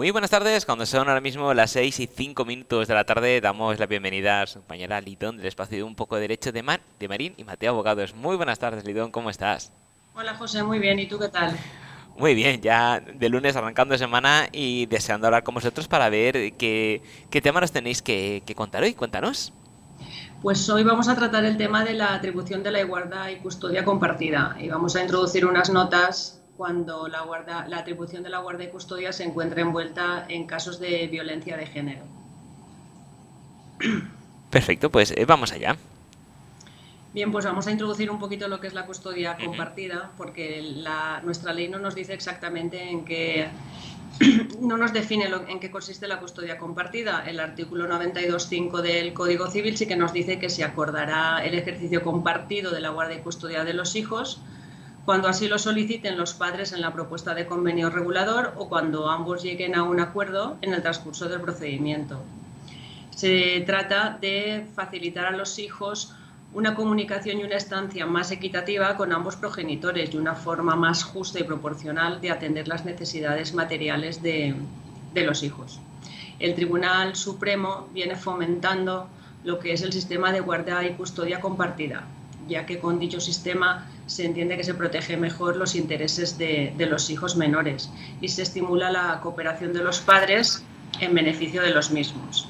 Muy buenas tardes, cuando son ahora mismo las 6 y 5 minutos de la tarde, damos la bienvenida a su compañera Lidón del espacio de Un poco de Derecho de, Mar, de Marín y Mateo Abogados. Muy buenas tardes, Lidón, ¿cómo estás? Hola José, muy bien, ¿y tú qué tal? Muy bien, ya de lunes arrancando semana y deseando hablar con vosotros para ver qué, qué tema nos tenéis que, que contar hoy. Cuéntanos. Pues hoy vamos a tratar el tema de la atribución de la igualdad y custodia compartida y vamos a introducir unas notas cuando la, guarda, la atribución de la guarda y custodia se encuentra envuelta en casos de violencia de género. Perfecto, pues eh, vamos allá. Bien, pues vamos a introducir un poquito lo que es la custodia compartida, porque la, nuestra ley no nos dice exactamente en qué, no nos define en qué consiste la custodia compartida. El artículo 92.5 del Código Civil sí que nos dice que se acordará el ejercicio compartido de la guardia y custodia de los hijos cuando así lo soliciten los padres en la propuesta de convenio regulador o cuando ambos lleguen a un acuerdo en el transcurso del procedimiento. Se trata de facilitar a los hijos una comunicación y una estancia más equitativa con ambos progenitores y una forma más justa y proporcional de atender las necesidades materiales de, los hijos. El Tribunal Supremo viene fomentando lo que es el sistema de guardia y custodia compartida, ya que con dicho sistema se entiende que se protege mejor los intereses de, los hijos menores y se estimula la cooperación de los padres en beneficio de los mismos.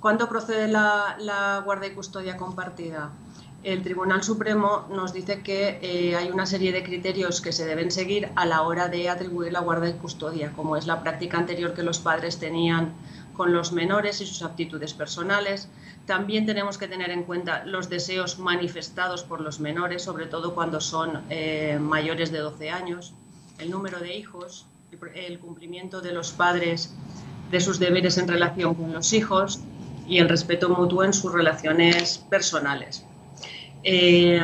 ¿Cuándo procede la, guardia y custodia compartida? El Tribunal Supremo nos dice que eh, hay una serie de criterios que se deben seguir a la hora de atribuir la guardia y custodia, como es la práctica anterior que los padres tenían con los menores y sus aptitudes personales. También tenemos que tener en cuenta los deseos manifestados por los menores, sobre todo cuando son eh, mayores de 12 años, el número de hijos, el cumplimiento de los padres de sus deberes en relación con los hijos, y el respeto mutuo en sus relaciones personales. Eh,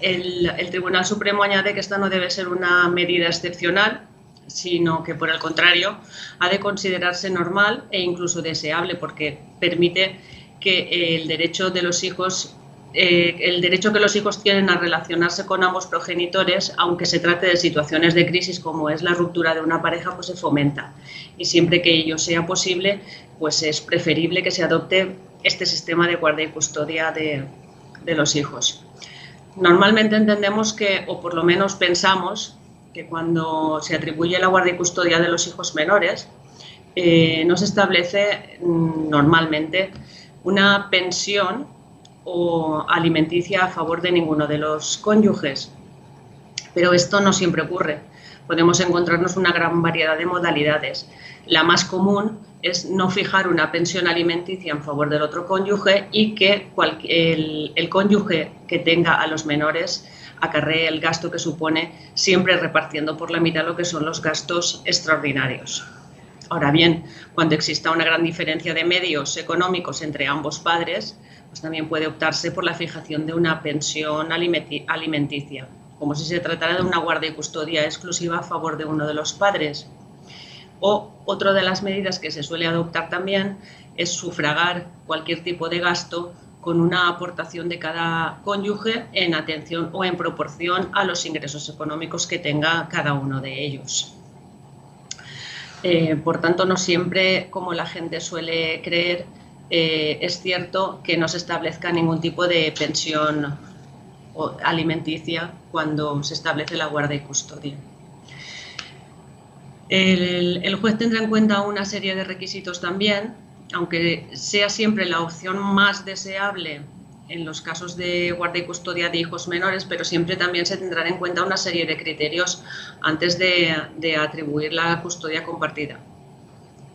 el, el, Tribunal Supremo añade que esta no debe ser una medida excepcional, sino que por el contrario ha de considerarse normal e incluso deseable porque permite que el derecho de los hijos eh, el derecho que los hijos tienen a relacionarse con ambos progenitores, aunque se trate de situaciones de crisis como es la ruptura de una pareja, pues se fomenta. Y siempre que ello sea posible, pues es preferible que se adopte este sistema de guardia y custodia de, los hijos. Normalmente entendemos que, o por lo menos pensamos, que cuando se atribuye la guardia y custodia de los hijos menores, eh, no se establece mm, normalmente una pensión o alimenticia a favor de ninguno de los cónyuges. Pero esto no siempre ocurre. Podemos encontrarnos una gran variedad de modalidades. La más común es no fijar una pensión alimenticia en favor del otro cónyuge y que el, el cónyuge que tenga a los menores acarree el gasto que supone, siempre repartiendo por la mitad lo que son los gastos extraordinarios. Ahora bien, cuando exista una gran diferencia de medios económicos entre ambos padres, pues también puede optarse por la fijación de una pensión alimenticia, como si se tratara de una guardia y custodia exclusiva a favor de uno de los padres. O otra de las medidas que se suele adoptar también es sufragar cualquier tipo de gasto con una aportación de cada cónyuge en atención o en proporción a los ingresos económicos que tenga cada uno de ellos. Eh, por tanto, no siempre, como la gente suele creer, eh, es cierto que no se establezca ningún tipo de pensión alimenticia cuando se establece la guardia y custodia. El, juez tendrá en cuenta una serie de requisitos también, aunque sea siempre la opción más deseable en los casos de guardia y custodia de hijos menores, pero siempre también se tendrán en cuenta una serie de criterios antes de atribuir la custodia compartida.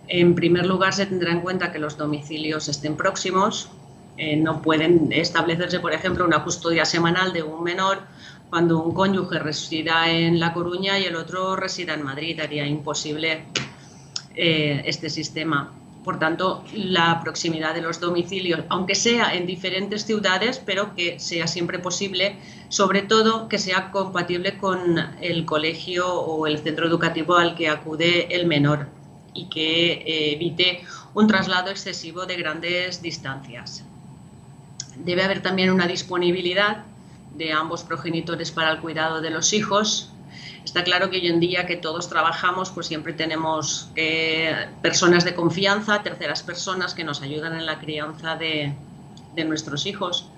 En primer lugar, se tendrá en cuenta que los domicilios estén próximos. Eh, no pueden establecerse, por ejemplo, una custodia semanal de un menor cuando un cónyuge resida en La Coruña y el otro resida en Madrid. Haría imposible eh, este sistema. Por tanto, la proximidad de los domicilios, aunque sea en diferentes ciudades, pero que sea siempre posible, sobre todo que sea compatible con el colegio o el centro educativo al que acude el menor y que eh, evite un traslado excesivo de grandes distancias. Debe haber también una disponibilidad de ambos progenitores para el cuidado de los hijos. Está claro que hoy en día que todos trabajamos, pues siempre tenemos eh, personas de confianza, terceras personas que nos ayudan en la crianza de, nuestros hijos.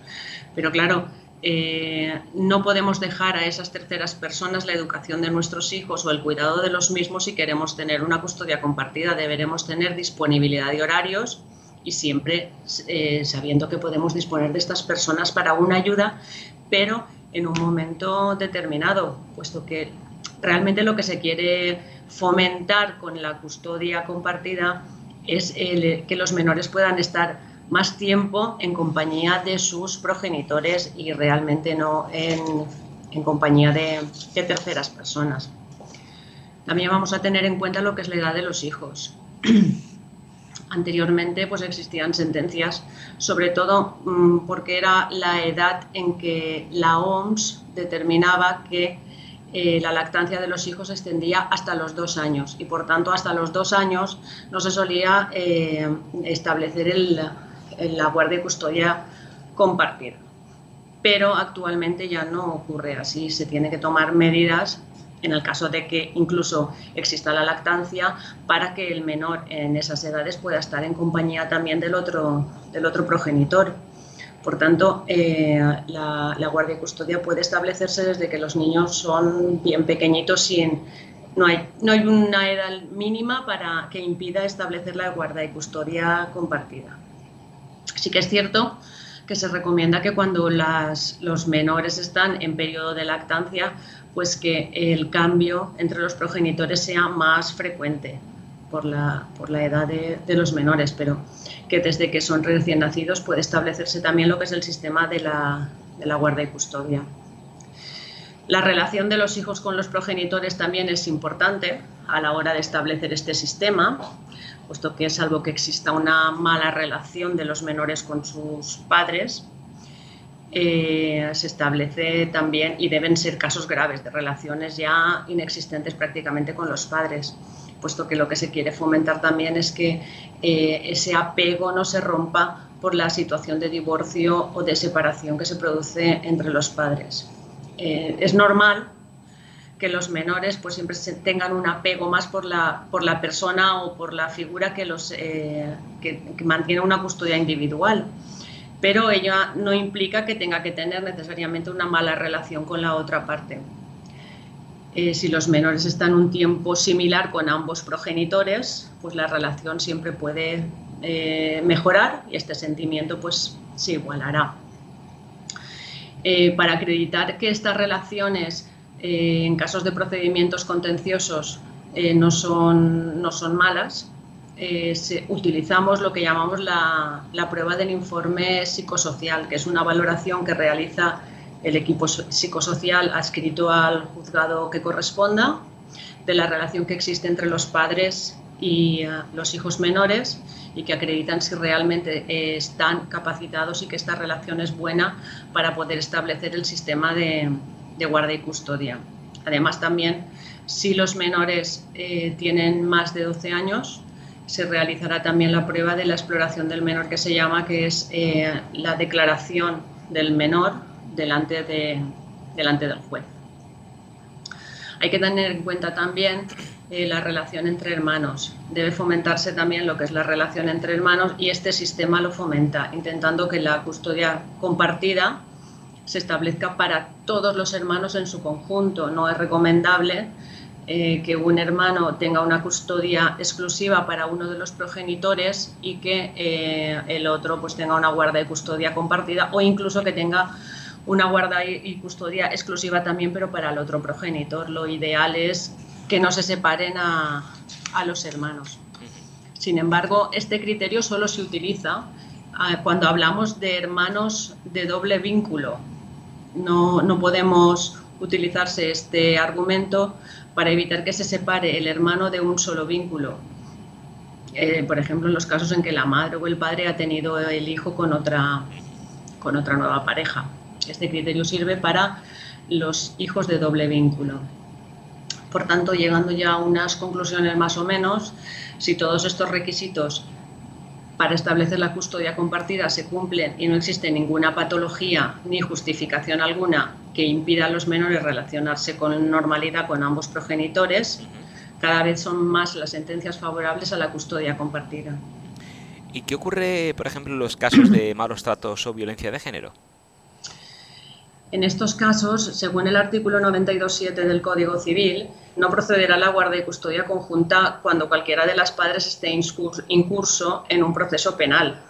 Pero claro, eh, no podemos dejar a esas terceras personas la educación de nuestros hijos o el cuidado de los mismos si queremos tener una custodia compartida. Deberemos tener disponibilidad de horarios y siempre eh, sabiendo que podemos disponer de estas personas para una ayuda, pero en un momento determinado, puesto que realmente lo que se quiere fomentar con la custodia compartida es que los menores puedan estar más tiempo en compañía de sus progenitores y realmente no en, compañía de, terceras personas. También vamos a tener en cuenta lo que es la edad de los hijos. Anteriormente pues existían sentencias, sobre todo mm, porque era la edad en que la OMS determinaba que eh, la lactancia de los hijos se extendía hasta los dos años y por tanto hasta los dos años no se solía eh, establecer el, la guardia y custodia compartida. Pero actualmente ya no ocurre así, se tiene que tomar medidas en el caso de que incluso exista la lactancia para que el menor en esas edades pueda estar en compañía también del otro, del otro progenitor. Por tanto, eh, la, guardia y custodia puede establecerse desde que los niños son bien pequeñitos sin, no hay, no hay una edad mínima para que impida establecer la guardia y custodia compartida. Sí que es cierto que se recomienda que cuando los menores están en periodo de lactancia, pues que el cambio entre los progenitores sea más frecuente por la, por la edad de, los menores, pero que desde que son recién nacidos puede establecerse también lo que es el sistema de la, de la guarda y custodia. La relación de los hijos con los progenitores también es importante a la hora de establecer este sistema, puesto que salvo que exista una mala relación de los menores con sus padres, eh, se establece también, y deben ser casos graves, de relaciones ya inexistentes prácticamente con los padres puesto que lo que se quiere fomentar también es que eh, ese apego no se rompa por la situación de divorcio o de separación que se produce entre los padres. Eh, es normal que los menores pues siempre tengan un apego más por la, por la persona o por la figura que, los, eh, que mantiene una custodia individual pero ello no implica que tenga que tener necesariamente una mala relación con la otra parte. Eh, si los menores están un tiempo similar con ambos progenitores, pues la relación siempre puede eh, mejorar y este sentimiento pues se igualará. Eh, para acreditar que estas relaciones en casos de procedimientos contenciosos no, son, no son malas, utilizamos lo que llamamos la, la prueba del informe psicosocial, que es una valoración que realiza el equipo psicosocial adscrito al juzgado que corresponda, de la relación que existe entre los padres y eh, los hijos menores y que acreditan si realmente eh, están capacitados y que esta relación es buena para poder establecer el sistema de, guardia y custodia. Además, también si los menores eh, tienen más de 12 años, se realizará también la prueba de la exploración del menor que se llama, que es la declaración del menor delante, de, delante del juez. Hay que tener en cuenta también eh, la relación entre hermanos. Debe fomentarse también lo que es la relación entre hermanos y este sistema lo fomenta, intentando que la custodia compartida se establezca para todos los hermanos en su conjunto. No es recomendable eh, que un hermano tenga una custodia exclusiva para uno de los progenitores y que eh, el otro pues tenga una guarda de custodia compartida o incluso que tenga una guarda y custodia exclusiva también, pero para el otro progenitor. Lo ideal es que no se separen a, los hermanos. Sin embargo, este criterio solo se utiliza ah, cuando hablamos de hermanos de doble vínculo. No, no podemos utilizarse este argumento para evitar que se separe el hermano de un solo vínculo. Eh, por ejemplo, en los casos en que la madre o el padre ha tenido el hijo con otra, con otra nueva pareja. Este criterio sirve para los hijos de doble vínculo. Por tanto, llegando ya a unas conclusiones más o menos, si todos estos requisitos para establecer la custodia compartida se cumplen y no existe ninguna patología ni justificación alguna que impida a los menores relacionarse con normalidad con ambos progenitores, cada vez son más las sentencias favorables a la custodia compartida. ¿Y qué ocurre, por ejemplo, en los casos de malos tratos o violencia de género? En estos casos, según el artículo 92.7 del Código Civil, no procederá la guardia y custodia conjunta cuando cualquiera de las padres esté incurso en un proceso penal,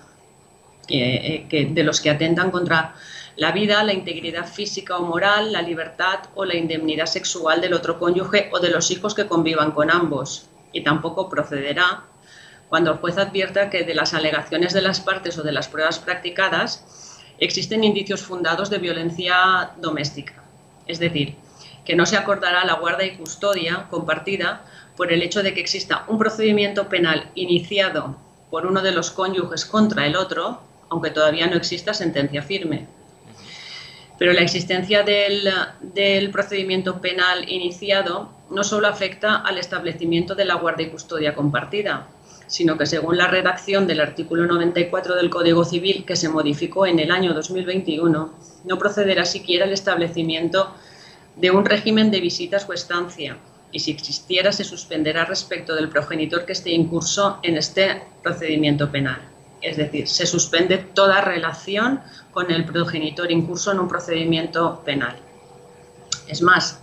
eh, de los que atentan contra la vida, la integridad física o moral, la libertad o la indemnidad sexual del otro cónyuge o de los hijos que convivan con ambos. Y tampoco procederá cuando el juez advierta que de las alegaciones de las partes o de las pruebas practicadas existen indicios fundados de violencia doméstica. Es decir, que no se acordará la guarda y custodia compartida por el hecho de que exista un procedimiento penal iniciado por uno de los cónyuges contra el otro, aunque todavía no exista sentencia firme. Pero la existencia del, procedimiento penal iniciado no solo afecta al establecimiento de la guardia y custodia compartida, sino que según la redacción del artículo 94 del Código Civil, que se modificó en el año 2021, no procederá siquiera el establecimiento de un régimen de visitas o estancia, y si existiera se suspenderá respecto del progenitor que esté incurso en este procedimiento penal. Es decir, se suspende toda relación con el progenitor incurso en un procedimiento penal. Es más,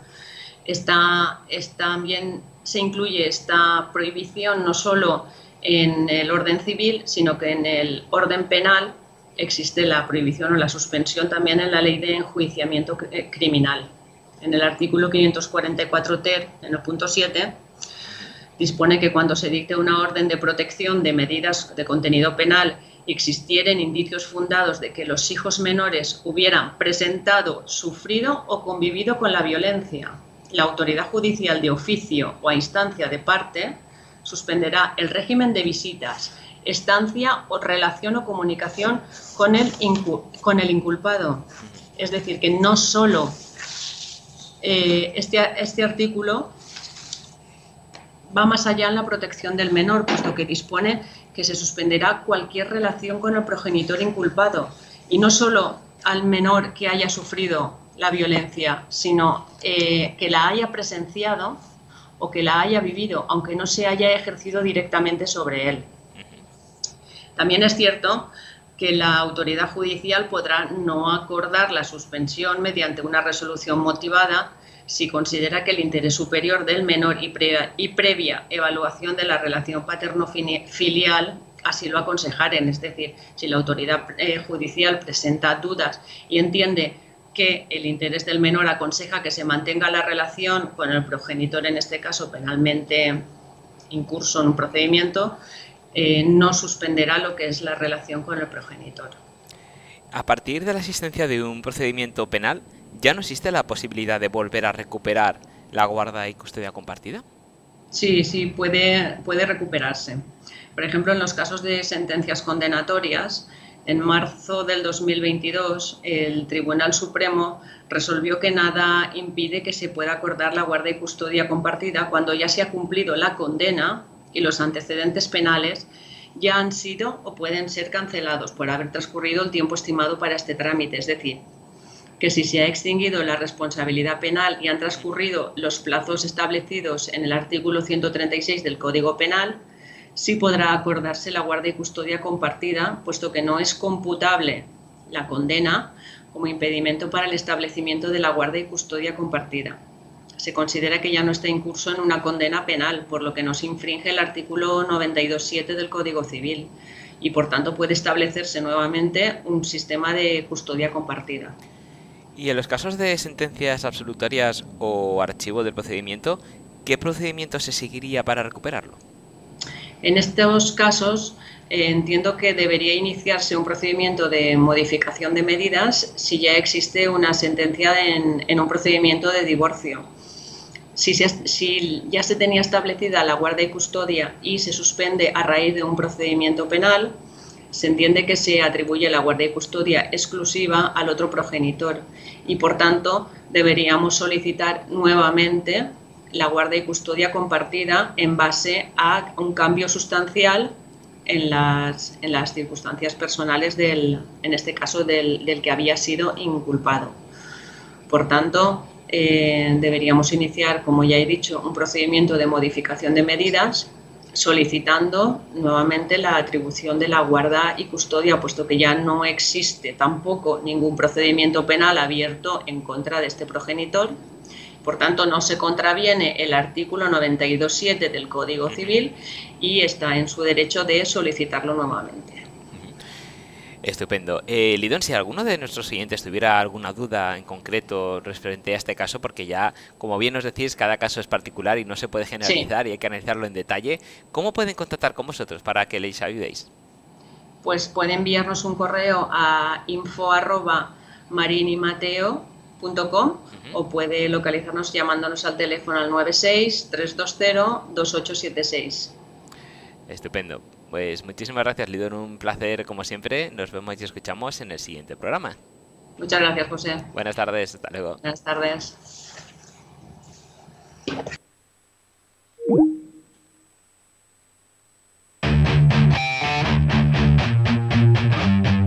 también se incluye esta prohibición no solo en el orden civil, sino que en el orden penal existe la prohibición o la suspensión también en la ley de enjuiciamiento eh, criminal. En el artículo 544 ter, en el punto 7, dispone que cuando se dicte una orden de protección de medidas de contenido penal y existieren indicios fundados de que los hijos menores hubieran presentado, sufrido o convivido con la violencia, la autoridad judicial de oficio o a instancia de parte suspenderá el régimen de visitas, estancia o relación o comunicación con el, con el inculpado. Es decir, que no solo eh, este, este artículo va más allá en la protección del menor, puesto que dispone que se suspenderá cualquier relación con el progenitor inculpado y no solo al menor que haya sufrido la violencia, sino eh, que la haya presenciado o que la haya vivido, aunque no se haya ejercido directamente sobre él. También es cierto que la autoridad judicial podrá no acordar la suspensión mediante una resolución motivada si considera que el interés superior del menor y previa, evaluación de la relación paterno-filial así lo aconsejaren. Es decir, si la autoridad eh, judicial presenta dudas y entiende que el interés del menor aconseja que se mantenga la relación con el progenitor, en este caso penalmente incurso en un procedimiento, eh, no suspenderá lo que es la relación con el progenitor. A partir de la existencia de un procedimiento penal, ¿ya no existe la posibilidad de volver a recuperar la guarda y custodia compartida? Sí, sí, puede, puede recuperarse. Por ejemplo, en los casos de sentencias condenatorias, en marzo del 2022, el Tribunal Supremo resolvió que nada impide que se pueda acordar la guardia y custodia compartida cuando ya se ha cumplido la condena y los antecedentes penales ya han sido o pueden ser cancelados por haber transcurrido el tiempo estimado para este trámite. Es decir, que si se ha extinguido la responsabilidad penal y han transcurrido los plazos establecidos en el artículo 136 del Código Penal, sí podrá acordarse la guardia y custodia compartida, puesto que no es computable la condena como impedimento para el establecimiento de la guardia y custodia compartida. Se considera que ya no está incurso en una condena penal, por lo que no se infringe el artículo 92.7 del Código Civil y por tanto puede establecerse nuevamente un sistema de custodia compartida. Y en los casos de sentencias absolutarias o archivo del procedimiento, ¿qué procedimiento se seguiría para recuperarlo? En estos casos, eh, entiendo que debería iniciarse un procedimiento de modificación de medidas si ya existe una sentencia en, un procedimiento de divorcio. Si, si, ya se tenía establecida la guardia y custodia y se suspende a raíz de un procedimiento penal, se entiende que se atribuye la guardia y custodia exclusiva al otro progenitor y, por tanto, deberíamos solicitar nuevamente la guardia y custodia compartida en base a un cambio sustancial en las, en las circunstancias personales del, en este caso, del, del que había sido inculpado. Por tanto, eh, deberíamos iniciar, como ya he dicho, un procedimiento de modificación de medidas solicitando nuevamente la atribución de la guarda y custodia, puesto que ya no existe tampoco ningún procedimiento penal abierto en contra de este progenitor. Por tanto, no se contraviene el artículo 92.7 del Código Civil y está en su derecho de solicitarlo nuevamente. Estupendo. Eh, Lidón, si alguno de nuestros siguientes tuviera alguna duda en concreto referente a este caso, porque ya, como bien nos decís, cada caso es particular y no se puede generalizar y hay que analizarlo en detalle, ¿cómo pueden contactar con vosotros para que les ayudéis? Pues puede enviarnos un correo a info@marinimateo.com o puede localizarnos llamándonos al teléfono al 96 320 2876. Estupendo. Pues muchísimas gracias, Lidón. Un placer, como siempre. Nos vemos y escuchamos en el siguiente programa. Muchas gracias, José. Buenas tardes. Hasta luego. Buenas tardes.